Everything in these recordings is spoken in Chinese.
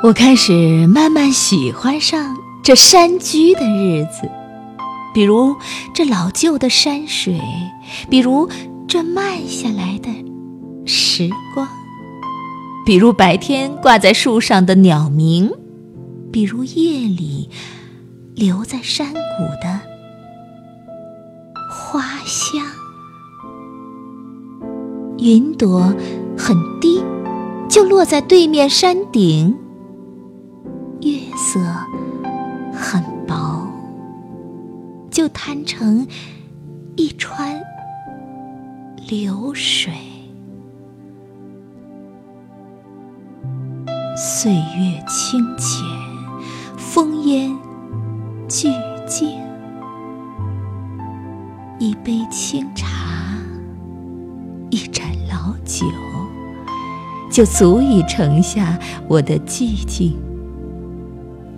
我开始慢慢喜欢上这山居的日子，比如这老旧的山水，比如这慢下来的时光，比如白天挂在树上的鸟鸣，比如夜里留在山谷的花香。云朵很低，就落在对面山顶；色很薄，就摊成一川流水。岁月清浅，风烟俱静，一杯清茶，一盏老酒，就足以盛下我的寂静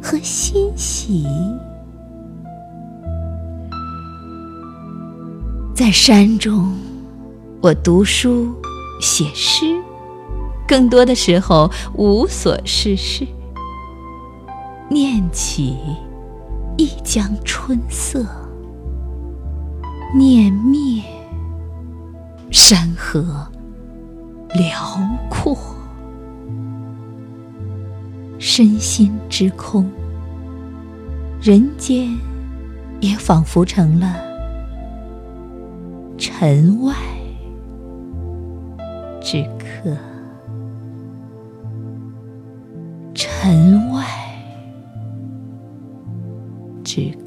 和欣喜。在山中，我读书、写诗，更多的时候无所事事，念起一江春色，念灭山河辽阔，身心之空，人间也仿佛成了。尘外之客，尘外之。